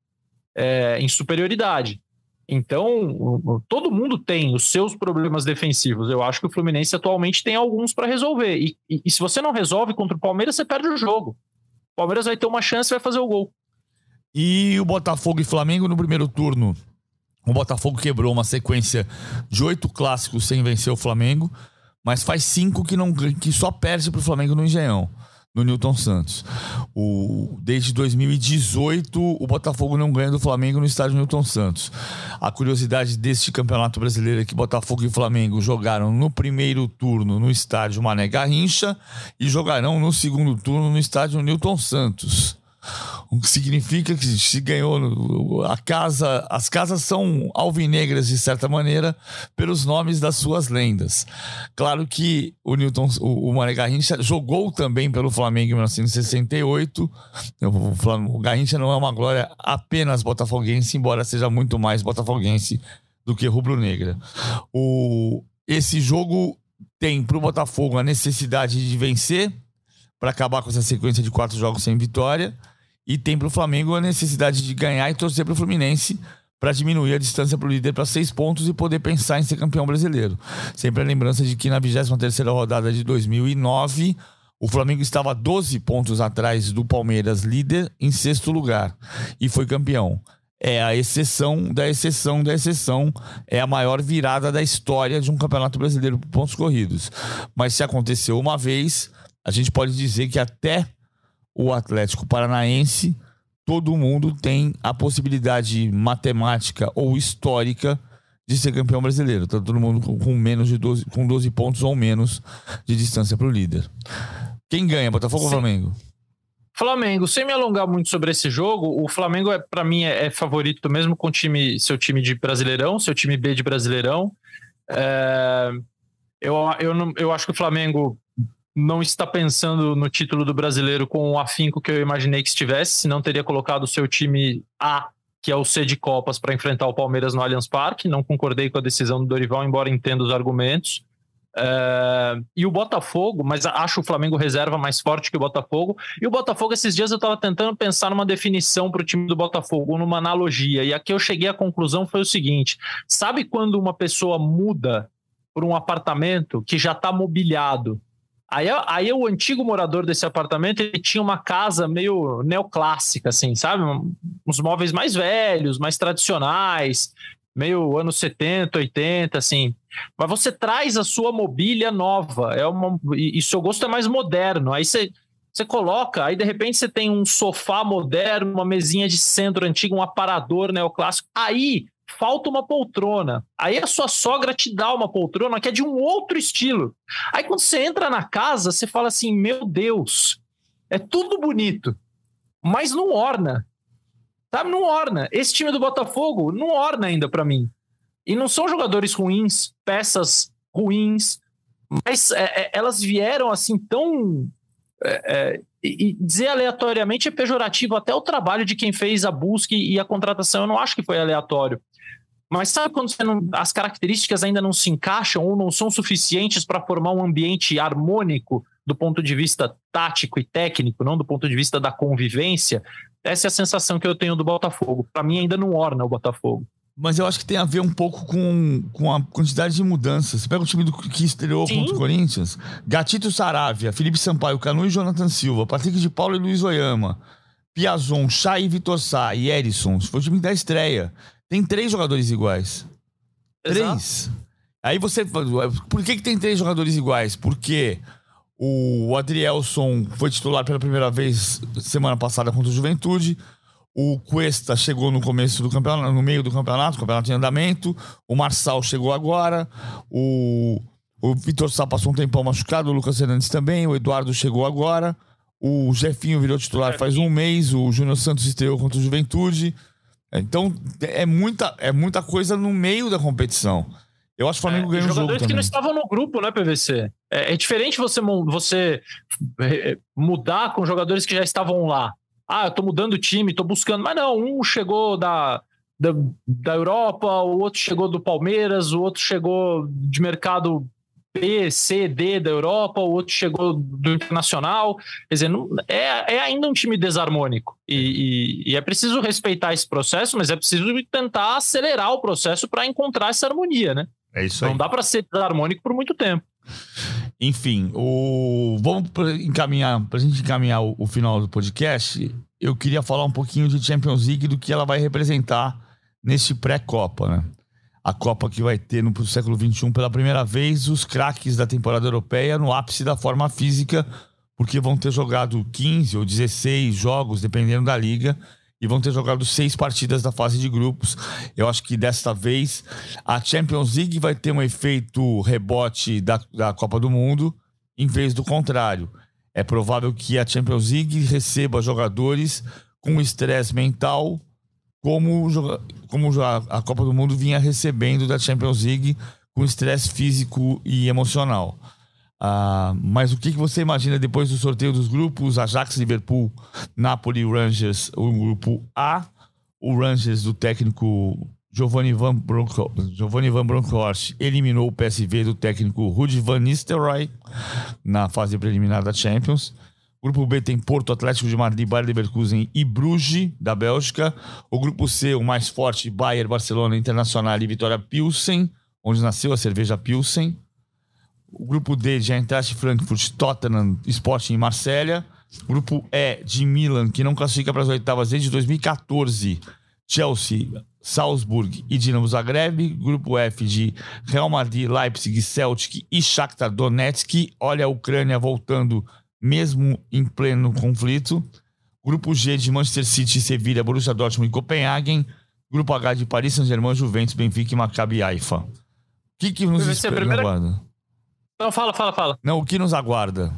é, em superioridade. Então, todo mundo tem os seus problemas defensivos. Eu acho que o Fluminense atualmente tem alguns para resolver. E, e, e, se você não resolve contra o Palmeiras, você perde o jogo. O Palmeiras vai ter uma chance e vai fazer o gol. E o Botafogo e Flamengo no primeiro turno. O Botafogo quebrou uma sequência de oito clássicos sem vencer o Flamengo, mas faz cinco que, não, que só perde para o Flamengo no Engenhão no Newton Santos. O, desde 2018, o Botafogo não ganha do Flamengo no estádio Newton Santos. A curiosidade deste campeonato brasileiro é que Botafogo e Flamengo jogaram no primeiro turno no estádio Mané Garrincha e jogarão no segundo turno no estádio Newton Santos. O que significa que se ganhou a casa, as casas são alvinegras de certa maneira pelos nomes das suas lendas. Claro que o Newton, o, o Mané Garrincha jogou também pelo Flamengo em 1968. O, Garrincha não é uma glória apenas botafoguense, embora seja muito mais botafoguense do que rubro-negra. O esse jogo tem para o Botafogo a necessidade de vencer para acabar com essa sequência de quatro jogos sem vitória e tem para o Flamengo a necessidade de ganhar e torcer para o Fluminense para diminuir a distância para o líder para seis pontos e poder pensar em ser campeão brasileiro. Sempre a lembrança de que na 23 rodada de 2009, o Flamengo estava 12 pontos atrás do Palmeiras, líder, em sexto lugar, e foi campeão. É a exceção da exceção da exceção. É a maior virada da história de um campeonato brasileiro por pontos corridos. Mas se aconteceu uma vez, a gente pode dizer que até o Atlético Paranaense, todo mundo tem a possibilidade matemática ou histórica de ser campeão brasileiro. Tá todo mundo com menos de 12, com 12 pontos ou menos de distância para o líder. Quem ganha, Botafogo Sim. ou Flamengo? Flamengo, sem me alongar muito sobre esse jogo, o Flamengo é para mim é, é, favorito mesmo com time, seu time de Brasileirão, seu time B de Brasileirão. É, eu, eu, não, eu acho que o Flamengo não está pensando no título do brasileiro com o afinco que eu imaginei que estivesse, senão teria colocado o seu time A, que é o C de Copas, para enfrentar o Palmeiras no Allianz Parque. Não concordei com a decisão do Dorival, embora entenda os argumentos. É... e o Botafogo, mas acho o Flamengo reserva mais forte que o Botafogo. E o Botafogo, esses dias eu estava tentando pensar numa definição para o time do Botafogo, numa analogia. E aqui eu cheguei à conclusão foi o seguinte: sabe quando uma pessoa muda por um apartamento que já está mobiliado Aí, aí o antigo morador desse apartamento ele tinha uma casa meio neoclássica, assim, sabe? Uns móveis mais velhos, mais tradicionais, meio anos 70, 80, assim. Mas você traz a sua mobília nova, é uma, e, e seu gosto é mais moderno. Aí você, você coloca, aí de repente você tem um sofá moderno, uma mesinha de centro antigo, um aparador neoclássico. Aí falta uma poltrona. Aí a sua sogra te dá uma poltrona que é de um outro estilo. Aí quando você entra na casa, você fala assim: meu Deus, é tudo bonito, mas não orna. Sabe, não orna. Esse time do Botafogo não orna ainda para mim. E não são jogadores ruins, peças ruins, mas é, é, elas vieram assim tão. É, e dizer aleatoriamente é pejorativo até o trabalho de quem fez a busca e a contratação. Eu não acho que foi aleatório. Mas sabe quando não, as características ainda não se encaixam ou não são suficientes para formar um ambiente harmônico do ponto de vista tático e técnico, não do ponto de vista da convivência? Essa é a sensação que eu tenho do Botafogo. Para mim, ainda não orna o Botafogo. Mas eu acho que tem a ver um pouco com, com a quantidade de mudanças. Você pega o time do, que estreou Sim. contra o Corinthians: Gatito Saravia, Felipe Sampaio, Canu e Jonathan Silva, Patrick de Paulo e Luiz Oyama, Piazon, Chay, Vitor Sá e Erisson. Foi o time da estreia. Tem três jogadores iguais. Exato. Três. Aí você. Por que, que tem três jogadores iguais? Porque o Adrielson foi titular pela primeira vez semana passada contra o Juventude. O Cuesta chegou no começo do campeonato, no meio do campeonato, o campeonato em andamento. O Marçal chegou agora. O, o Vitor Sá passou um tempão machucado. O Lucas Fernandes também. O Eduardo chegou agora. O Jefinho virou titular faz um mês. O Júnior Santos estreou contra o Juventude. Então, é muita, é muita coisa no meio da competição. Eu acho que o Flamengo é, ganhou o jogo Jogadores que não estavam no grupo, né, PVC? É, é diferente você, você é, mudar com jogadores que já estavam lá ah, eu tô mudando o time, tô buscando. Mas não, um chegou da, da, da Europa, o outro chegou do Palmeiras, o outro chegou de mercado B, C, D da Europa, o outro chegou do Internacional. Quer dizer, não, é, é ainda um time desarmônico. E, e, e, é preciso respeitar esse processo, mas é preciso tentar acelerar o processo para encontrar essa harmonia, né? É isso aí. Não dá para ser desarmônico por muito tempo. Enfim, o... vamos encaminhar, para a gente encaminhar o, o, final do podcast, eu queria falar um pouquinho de Champions League do que ela vai representar nesse pré-Copa, né? A Copa que vai ter no século XXI pela primeira vez os craques da temporada europeia no ápice da forma física, porque vão ter jogado 15 ou 16 jogos, dependendo da liga, e vão ter jogado seis partidas da fase de grupos. Eu acho que desta vez a Champions League vai ter um efeito rebote da, da Copa do Mundo, em vez do contrário. É provável que a Champions League receba jogadores com estresse mental, como, como a Copa do Mundo vinha recebendo da Champions League, com estresse físico e emocional. Uh, mas o que, que você imagina depois do sorteio dos grupos? Ajax, Liverpool, Napoli, Rangers, o grupo A. O Rangers do técnico Giovanni Van, Bronco, Giovanni Van Bronckhorst eliminou o PSV do técnico Rudy Van Nistelrooy na fase preliminar da Champions. O grupo B tem Porto, Atlético de Madrid, Bayer Leverkusen e Bruges, da Bélgica. O grupo C, o mais forte, Bayern, Barcelona, Internacional e Vitória Pilsen, onde nasceu a cerveja Pilsen. O grupo D de Eintracht Frankfurt, Tottenham, Sporting e Marsella. Grupo E de Milan, que não classifica para as oitavas desde 2014. Chelsea, Salzburg e Dinamo Zagreb. Grupo F de Real Madrid, Leipzig, Celtic e Shakhtar Donetsk. Olha a Ucrânia voltando mesmo em pleno conflito. Grupo G de Manchester City, Sevilha, Borussia Dortmund e Copenhagen. Grupo H de Paris Saint-Germain, Juventus, Benfica e Maccabi Haifa. O que, que nos espera, primeira... Não, fala, fala, fala. Não, o que nos aguarda?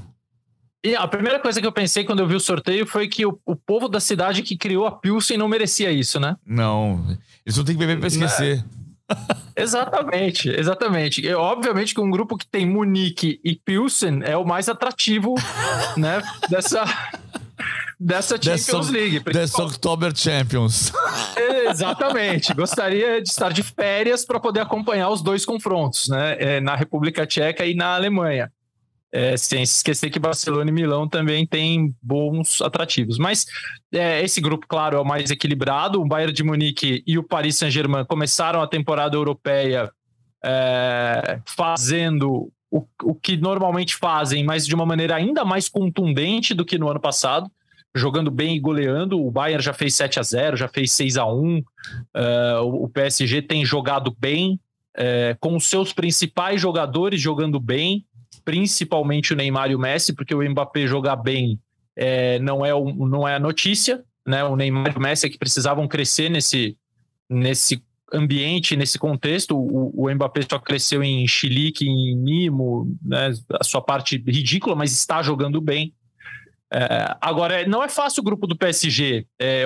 E a primeira coisa que eu pensei quando eu vi o sorteio foi que o, o povo da cidade que criou a Pilsen não merecia isso, né? Não. Eles não têm que beber para esquecer. exatamente, exatamente. E, obviamente que um grupo que tem Munique e Pilsen é o mais atrativo, né, dessa dessa Champions League. Dessa October Champions. Exatamente. Gostaria de estar de férias para poder acompanhar os dois confrontos, né? É, na República Tcheca e na Alemanha. É, sem se esquecer que Barcelona e Milão também têm bons atrativos. Mas é, esse grupo, claro, é o mais equilibrado. O Bayern de Munique e o Paris Saint-Germain começaram a temporada europeia é, fazendo o, o que normalmente fazem, mas de uma maneira ainda mais contundente do que no ano passado jogando bem e goleando. O Bayern já fez 7 a 0 já fez 6 a 1 uh, eh, o PSG tem jogado bem, uh, com os seus principais jogadores jogando bem, principalmente o Neymar e o Messi, porque o Mbappé jogar bem uh, não, é não é a notícia. Né? O Neymar e o Messi é que precisavam crescer nesse, nesse ambiente, nesse contexto. O, o Mbappé só cresceu em chilique, em mimo, né? a sua parte ridícula, mas está jogando bem. É, agora, não é fácil o grupo do PSG, é,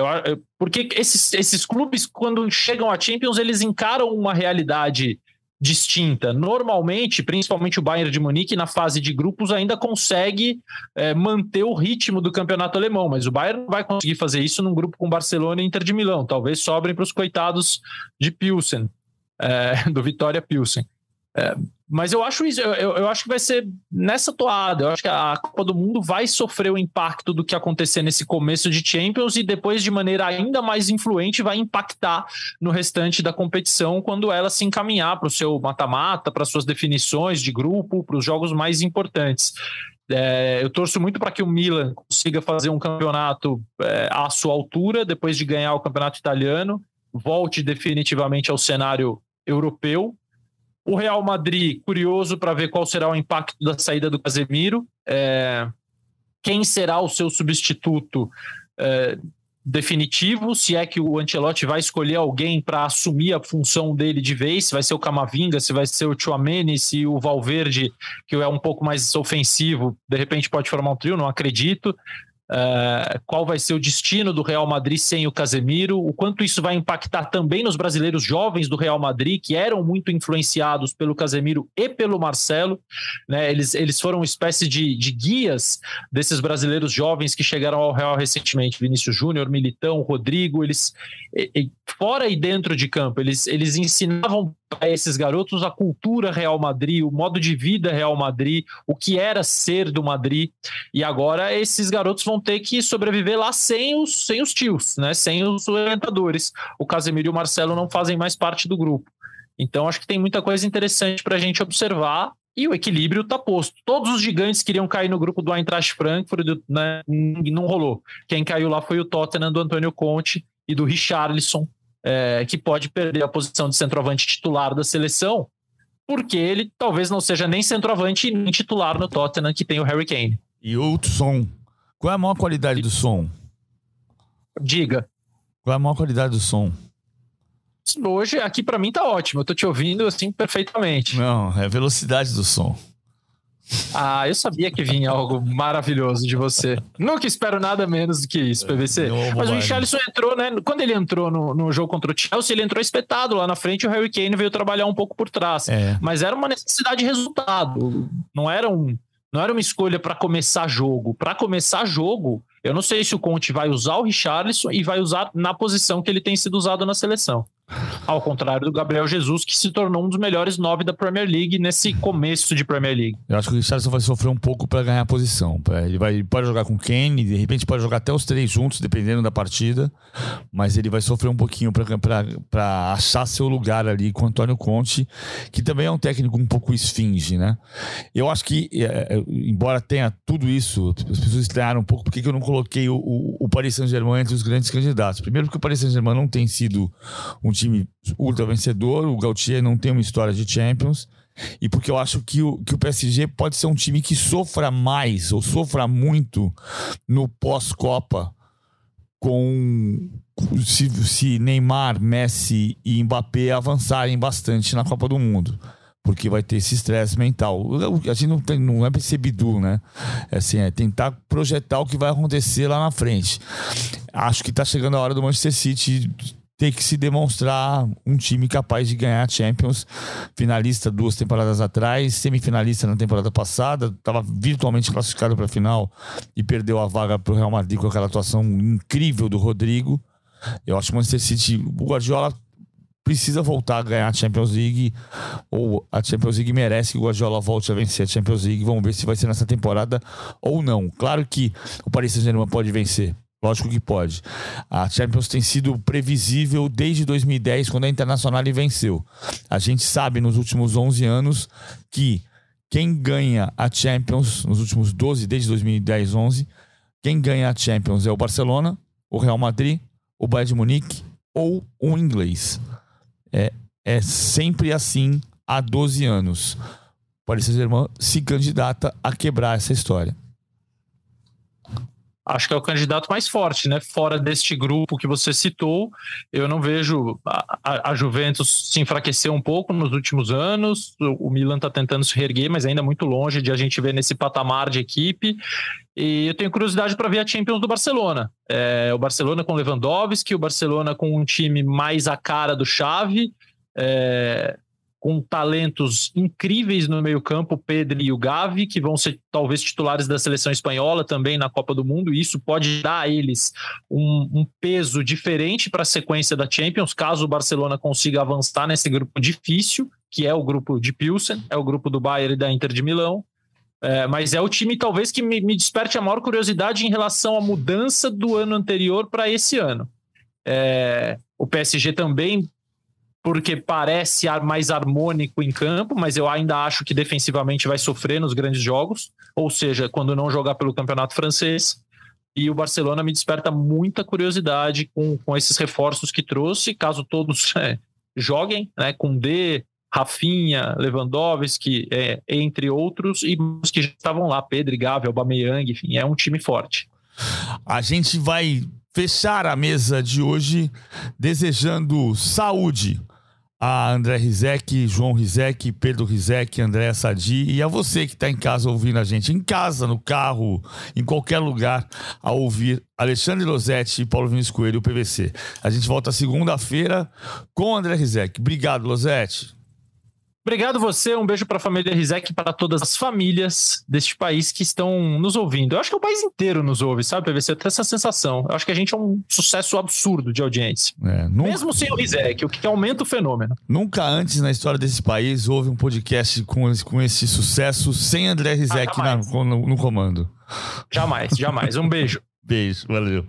porque esses, esses clubes, quando chegam à Champions, eles encaram uma realidade distinta. Normalmente, principalmente o Bayern de Munique, na fase de grupos, ainda consegue é, manter o ritmo do campeonato alemão, mas o Bayern não vai conseguir fazer isso num grupo com Barcelona e Inter de Milão. Talvez sobrem para os coitados de Pilsen. é, do Vitória Pilsen. É, mas eu acho isso, eu, eu, acho que vai ser nessa toada. Eu acho que a Copa do Mundo vai sofrer o impacto do que acontecer nesse começo de Champions e depois, de maneira ainda mais influente, vai impactar no restante da competição quando ela se encaminhar para o seu mata-mata, para suas definições de grupo, para os jogos mais importantes. É, eu torço muito para que o Milan consiga fazer um campeonato é, à sua altura, depois de ganhar o campeonato italiano, volte definitivamente ao cenário europeu o Real Madrid, curioso para ver qual será o impacto da saída do Casemiro. É, quem será o seu substituto é, definitivo? Se é que o Ancelotti vai escolher alguém para assumir a função dele de vez, se vai ser o Camavinga, se vai ser o Chouameni, se o Valverde, que é um pouco mais ofensivo, de repente pode formar um trio, não acredito. Uh, qual vai ser o destino do Real Madrid sem o Casemiro, o quanto isso vai impactar também nos brasileiros jovens do Real Madrid, que eram muito influenciados pelo Casemiro e pelo Marcelo. Né? Eles, eles foram uma espécie de, de guias desses brasileiros jovens que chegaram ao Real recentemente. Vinícius Júnior, Militão, Rodrigo, eles, fora e dentro de campo, eles, eles ensinavam a esses garotos a cultura Real Madrid, o modo de vida Real Madrid, o que era ser do Madrid. E agora esses garotos vão ter que sobreviver lá sem os, sem os tios, né? sem os orientadores. O Casemiro e o Marcelo não fazem mais parte do grupo. Então acho que tem muita coisa interessante para a gente observar. E o equilíbrio está posto. Todos os gigantes queriam cair no grupo do Eintracht Frankfurt, né? não rolou. Quem caiu lá foi o Tottenham do Antônio Conte e do Richarlison, é, que pode perder a posição de centroavante titular da seleção, porque ele talvez não seja nem centroavante nem titular no Tottenham, que tem o Harry Kane. E som. Qual é a maior qualidade do som? Diga. Qual é a maior qualidade do som? Hoje, aqui para mim tá ótimo. Eu tô te ouvindo assim perfeitamente. Não, é a velocidade do som. Ah, eu sabia que vinha algo maravilhoso de você. Nunca espero nada menos do que isso, PVC. Mas o Richarlison entrou, né? Quando ele entrou no, no jogo contra o Chelsea, ele entrou espetado lá na frente e o Harry Kane veio trabalhar um pouco por trás. É. Mas era uma necessidade de resultado. Não era, um, não era uma escolha para começar jogo. Para começar jogo, eu não sei se o Conte vai usar o Richarlison e vai usar na posição que ele tem sido usado na seleção. Ao contrário do Gabriel Jesus, que se tornou um dos melhores nove da Premier League nesse começo de Premier League. Eu acho que o Richardson vai sofrer um pouco para ganhar a posição. Ele, vai, ele pode jogar com Kane, de repente pode jogar até os três juntos, dependendo da partida, mas ele vai sofrer um pouquinho para achar seu lugar ali com o Antônio Conte, que também é um técnico um pouco esfinge, né? Eu acho que, é, é embora tenha tudo isso, as pessoas estranharam um pouco porque eu não coloquei o, o, o Paris Saint-Germain entre os grandes candidatos. Primeiro porque o Paris Saint-Germain não tem sido um time ultra vencedor, o Gautier não tem uma história de Champions. E porque eu acho que o, que o PSG pode ser um time que sofra mais ou sofra muito no pós-Copa com se, se, Neymar, Messi e Mbappé avançarem bastante na Copa do Mundo. Porque vai ter esse estresse mental. A gente não, tem, não é percebido, né? É, assim, é tentar projetar o que vai acontecer lá na frente. Acho que está chegando a hora do Manchester City ter que se demonstrar um time capaz de ganhar Champions, finalista duas temporadas atrás, semifinalista na temporada passada, estava virtualmente classificado para a final e perdeu a vaga para o Real Madrid com aquela atuação incrível do Rodrigo. Eu acho que o Manchester City, o Guardiola precisa voltar a ganhar a Champions League ou a Champions League merece que o Guardiola volte a vencer a Champions League. Vamos ver se vai ser nessa temporada ou não. Claro que o Paris Saint-Germain pode vencer Lógico que pode. A Champions tem sido previsível desde 2010, quando a Internacional venceu. A gente sabe nos últimos 11 anos que quem ganha a Champions, nos últimos 12, desde 2010, 11, quem ganha a Champions é o Barcelona, o Real Madrid, o Bayern de Munique ou o inglês. É, é sempre assim há 12 anos. O Paris Saint-Germain se candidata a quebrar essa história acho que é o candidato mais forte, né? Fora deste grupo que você citou, eu não vejo a, a Juventus se enfraquecer um pouco nos últimos anos. O, o Milan está tentando se reerguer, mas ainda muito longe de a gente ver nesse patamar de equipe. E eu tenho curiosidade para ver a Champions do Barcelona. É, o Barcelona com Lewandowski, o Barcelona com um time mais a cara do Chave. É, com talentos incríveis no meio-campo, Pedro e o Gavi, que vão ser talvez titulares da seleção espanhola também na Copa do Mundo, e isso pode dar a eles um, um peso diferente para a sequência da Champions, caso o Barcelona consiga avançar nesse grupo difícil, que é o grupo de Pilsen, é o grupo do Bayern e da Inter de Milão. É, mas é o time talvez que me, me, desperte a maior curiosidade em relação à mudança do ano anterior para esse ano. É, o PSG também porque parece mais harmônico em campo, mas eu ainda acho que defensivamente vai sofrer nos grandes jogos, ou seja, quando não jogar pelo campeonato francês. E o Barcelona me desperta muita curiosidade com, com esses reforços que trouxe, caso todos é, joguem, né, com D, Rafinha, Lewandowski, é, entre outros, e os que já estavam lá, Pedro, Gavi, Aubameyang, enfim, é um time forte. A gente vai fechar a mesa de hoje desejando saúde a André Rizek, João Rizek, Pedro Rizek, André Sadi e a você que está em casa ouvindo a gente, em casa, no carro, em qualquer lugar, a ouvir Alexandre Losetti e Paulo Vinícius Coelho, o PVC. A gente volta segunda-feira com André Rizek. Obrigado, Losetti. Obrigado você, um beijo para a família Rizek e para todas as famílias deste país que estão nos ouvindo. Eu acho que o país inteiro nos ouve, sabe, PVC? Eu tenho essa sensação. Eu acho que a gente é um sucesso absurdo de audiência. É, nunca... Mesmo sem o Rizek, o que aumenta o fenômeno. Nunca antes na história desse país houve um podcast com, com esse sucesso sem André Rizek ah, na, no, no comando. Jamais, jamais. Um beijo. beijo, valeu.